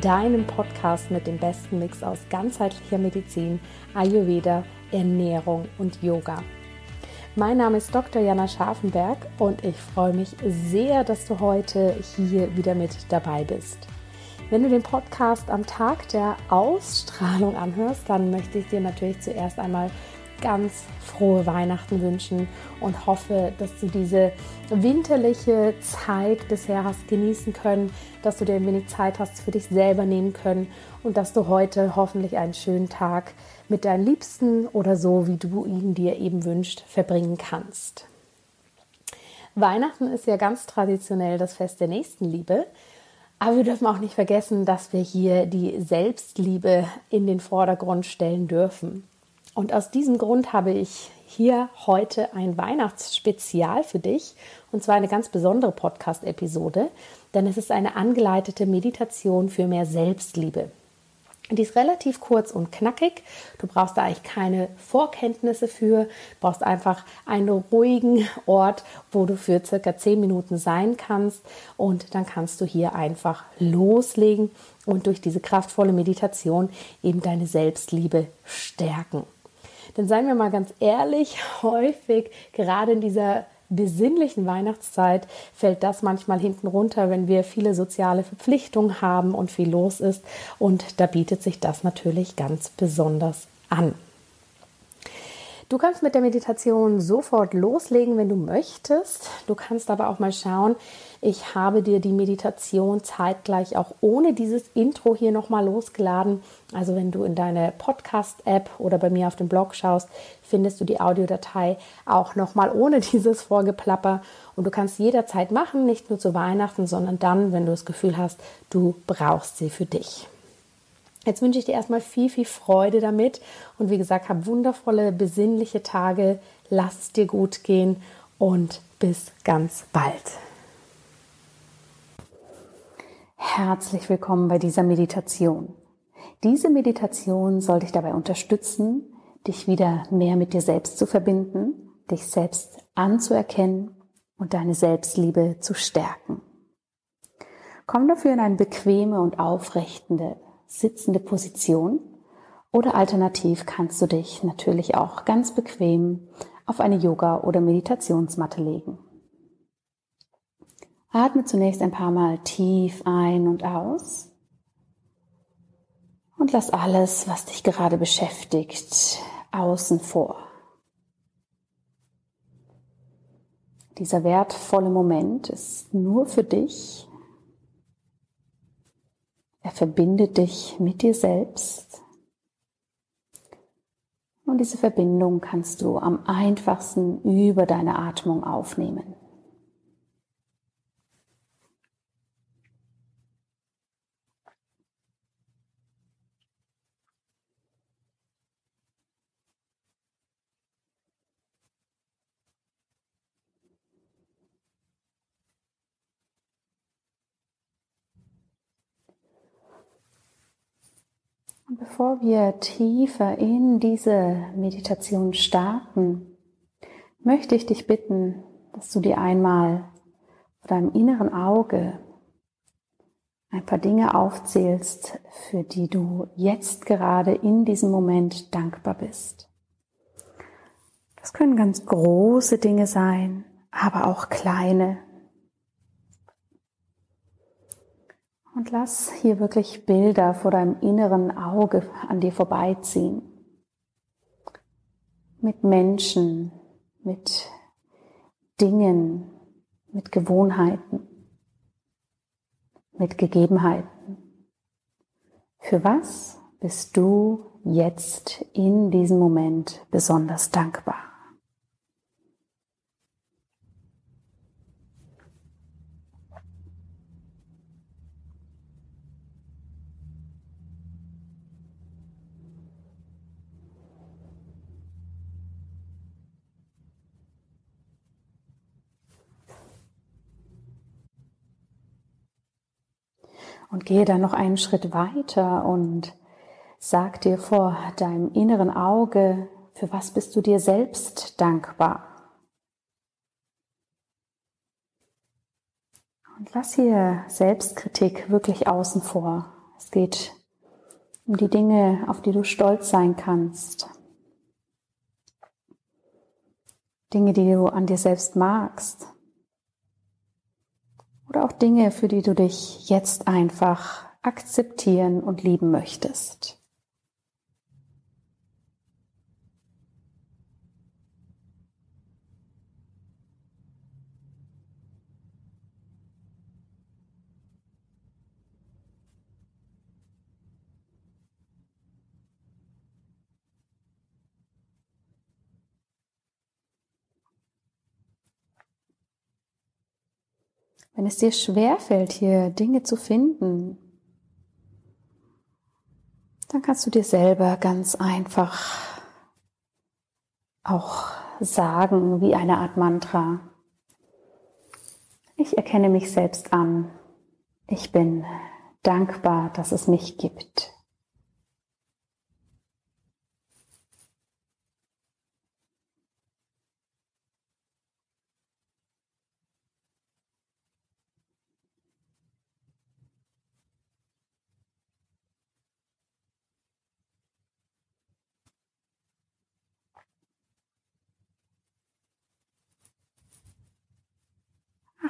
deinem Podcast mit dem besten Mix aus ganzheitlicher Medizin, Ayurveda, Ernährung und Yoga. Mein Name ist Dr. Jana Scharfenberg und ich freue mich sehr, dass du heute hier wieder mit dabei bist. Wenn du den Podcast am Tag der Ausstrahlung anhörst, dann möchte ich dir natürlich zuerst einmal ganz frohe Weihnachten wünschen und hoffe, dass du diese winterliche Zeit bisher hast genießen können, dass du dir ein wenig Zeit hast für dich selber nehmen können und dass du heute hoffentlich einen schönen Tag mit deinen Liebsten oder so, wie du ihn dir eben wünscht, verbringen kannst. Weihnachten ist ja ganz traditionell das Fest der Nächstenliebe. Aber wir dürfen auch nicht vergessen, dass wir hier die Selbstliebe in den Vordergrund stellen dürfen. Und aus diesem Grund habe ich hier heute ein Weihnachtsspezial für dich und zwar eine ganz besondere Podcast-Episode, denn es ist eine angeleitete Meditation für mehr Selbstliebe. Die ist relativ kurz und knackig. Du brauchst da eigentlich keine Vorkenntnisse für, brauchst einfach einen ruhigen Ort, wo du für circa zehn Minuten sein kannst und dann kannst du hier einfach loslegen und durch diese kraftvolle Meditation eben deine Selbstliebe stärken. Denn seien wir mal ganz ehrlich, häufig, gerade in dieser besinnlichen Weihnachtszeit fällt das manchmal hinten runter, wenn wir viele soziale Verpflichtungen haben und viel los ist. Und da bietet sich das natürlich ganz besonders an. Du kannst mit der Meditation sofort loslegen, wenn du möchtest. Du kannst aber auch mal schauen, ich habe dir die Meditation zeitgleich auch ohne dieses Intro hier nochmal losgeladen. Also wenn du in deine Podcast-App oder bei mir auf dem Blog schaust, findest du die Audiodatei auch nochmal ohne dieses Vorgeplapper. Und du kannst jederzeit machen, nicht nur zu Weihnachten, sondern dann, wenn du das Gefühl hast, du brauchst sie für dich. Jetzt wünsche ich dir erstmal viel, viel Freude damit und wie gesagt, hab wundervolle, besinnliche Tage, lass es dir gut gehen und bis ganz bald. Herzlich willkommen bei dieser Meditation. Diese Meditation soll dich dabei unterstützen, dich wieder mehr mit dir selbst zu verbinden, dich selbst anzuerkennen und deine Selbstliebe zu stärken. Komm dafür in eine bequeme und aufrechtende, sitzende Position oder alternativ kannst du dich natürlich auch ganz bequem auf eine Yoga- oder Meditationsmatte legen. Atme zunächst ein paar Mal tief ein und aus und lass alles, was dich gerade beschäftigt, außen vor. Dieser wertvolle Moment ist nur für dich. Er verbindet dich mit dir selbst. Und diese Verbindung kannst du am einfachsten über deine Atmung aufnehmen. Bevor wir tiefer in diese Meditation starten, möchte ich dich bitten, dass du dir einmal vor deinem inneren Auge ein paar Dinge aufzählst, für die du jetzt gerade in diesem Moment dankbar bist. Das können ganz große Dinge sein, aber auch kleine. Und lass hier wirklich Bilder vor deinem inneren Auge an dir vorbeiziehen. Mit Menschen, mit Dingen, mit Gewohnheiten, mit Gegebenheiten. Für was bist du jetzt in diesem Moment besonders dankbar? Und gehe dann noch einen Schritt weiter und sag dir vor deinem inneren Auge, für was bist du dir selbst dankbar? Und lass hier Selbstkritik wirklich außen vor. Es geht um die Dinge, auf die du stolz sein kannst. Dinge, die du an dir selbst magst. Oder auch Dinge, für die du dich jetzt einfach akzeptieren und lieben möchtest. Wenn es dir schwerfällt, hier Dinge zu finden, dann kannst du dir selber ganz einfach auch sagen, wie eine Art Mantra. Ich erkenne mich selbst an. Ich bin dankbar, dass es mich gibt.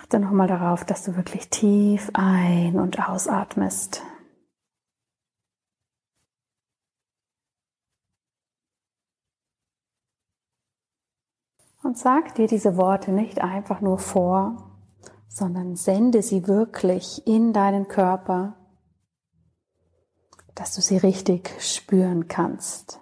Achte nochmal darauf, dass du wirklich tief ein- und ausatmest. Und sag dir diese Worte nicht einfach nur vor, sondern sende sie wirklich in deinen Körper, dass du sie richtig spüren kannst.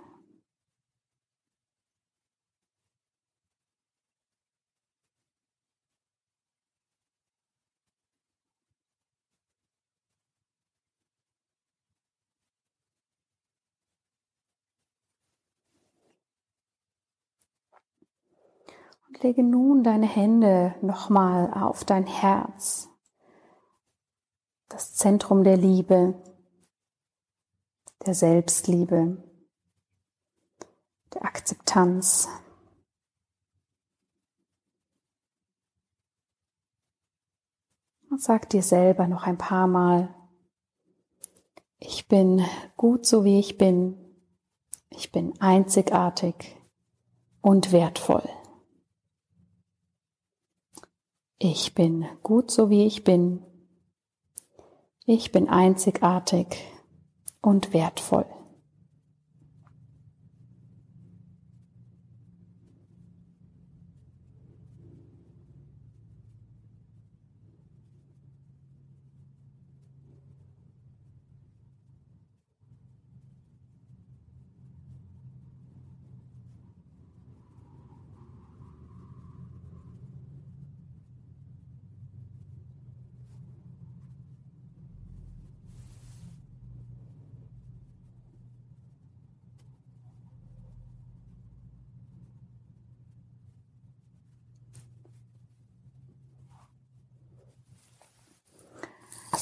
Lege nun deine Hände nochmal auf dein Herz, das Zentrum der Liebe, der Selbstliebe, der Akzeptanz. Und sag dir selber noch ein paar Mal, ich bin gut so wie ich bin, ich bin einzigartig und wertvoll. Ich bin gut so wie ich bin. Ich bin einzigartig und wertvoll.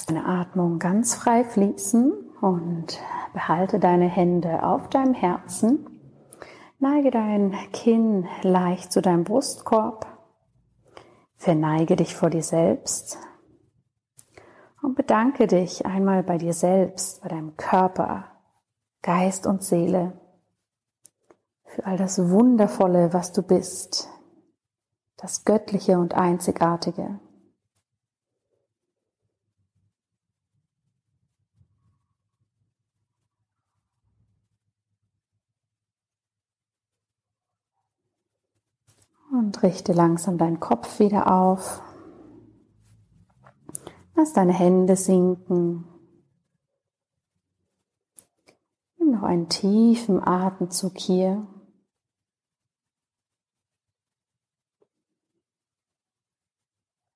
Deine Atmung ganz frei fließen und behalte deine Hände auf deinem Herzen. Neige dein Kinn leicht zu deinem Brustkorb. Verneige dich vor dir selbst. Und bedanke dich einmal bei dir selbst, bei deinem Körper, Geist und Seele für all das Wundervolle, was du bist, das Göttliche und Einzigartige. Und richte langsam deinen Kopf wieder auf. Lass deine Hände sinken. Nimm noch einen tiefen Atemzug hier.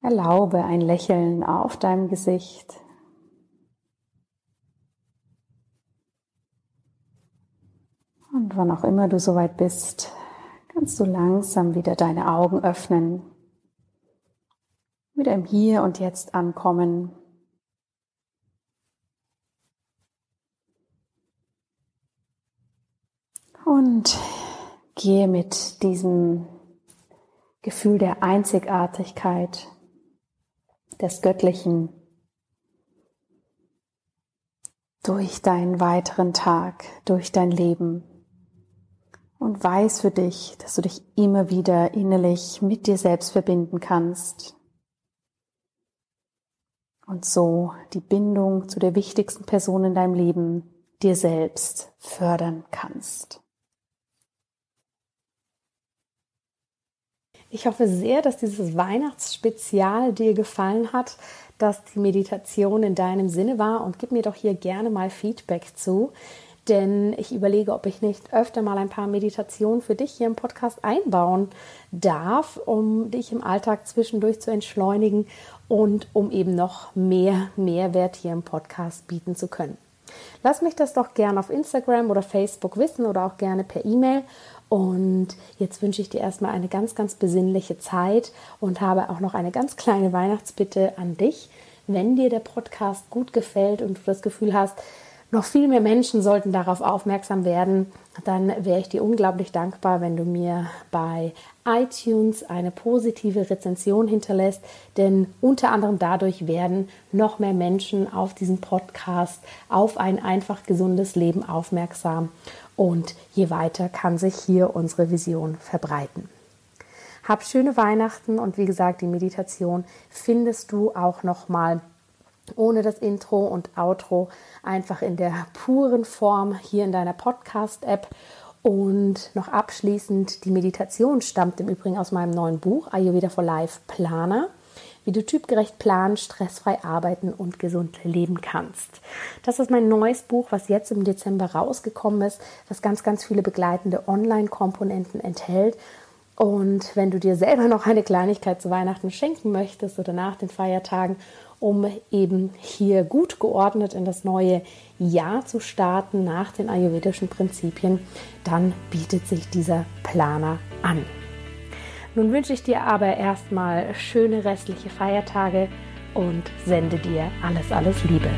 Erlaube ein Lächeln auf deinem Gesicht. Und wann auch immer du soweit bist, kannst du langsam wieder deine Augen öffnen, wieder im Hier und Jetzt ankommen. Und gehe mit diesem Gefühl der Einzigartigkeit, des Göttlichen durch deinen weiteren Tag, durch dein Leben und weiß für dich, dass du dich immer wieder innerlich mit dir selbst verbinden kannst. Und so die Bindung zu der wichtigsten Person in deinem Leben, dir selbst, fördern kannst. Ich hoffe sehr, dass dieses Weihnachtsspezial dir gefallen hat, dass die Meditation in deinem Sinne war. Und gib mir doch hier gerne mal Feedback zu denn ich überlege, ob ich nicht öfter mal ein paar Meditationen für dich hier im Podcast einbauen darf, um dich im Alltag zwischendurch zu entschleunigen und um eben noch mehr Mehrwert hier im Podcast bieten zu können. Lass mich das doch gerne auf Instagram oder Facebook wissen oder auch gerne per E-Mail. Und jetzt wünsche ich dir erstmal eine ganz, ganz besinnliche Zeit und habe auch noch eine ganz kleine Weihnachtsbitte an dich. Wenn dir der Podcast gut gefällt und du das Gefühl hast, noch viel mehr Menschen sollten darauf aufmerksam werden, dann wäre ich dir unglaublich dankbar, wenn du mir bei iTunes eine positive Rezension hinterlässt, denn unter anderem dadurch werden noch mehr Menschen auf diesen Podcast, auf ein einfach gesundes Leben aufmerksam. Und je weiter kann sich hier unsere Vision verbreiten. Hab schöne Weihnachten und wie gesagt, die Meditation findest du auch noch mal ohne das Intro und Outro, einfach in der puren Form hier in deiner Podcast-App. Und noch abschließend, die Meditation stammt im Übrigen aus meinem neuen Buch Ayurveda for Life Planer, wie du typgerecht planen, stressfrei arbeiten und gesund leben kannst. Das ist mein neues Buch, was jetzt im Dezember rausgekommen ist, was ganz, ganz viele begleitende Online-Komponenten enthält. Und wenn du dir selber noch eine Kleinigkeit zu Weihnachten schenken möchtest oder nach den Feiertagen um eben hier gut geordnet in das neue Jahr zu starten nach den ayurvedischen Prinzipien, dann bietet sich dieser Planer an. Nun wünsche ich dir aber erstmal schöne restliche Feiertage und sende dir alles, alles Liebe.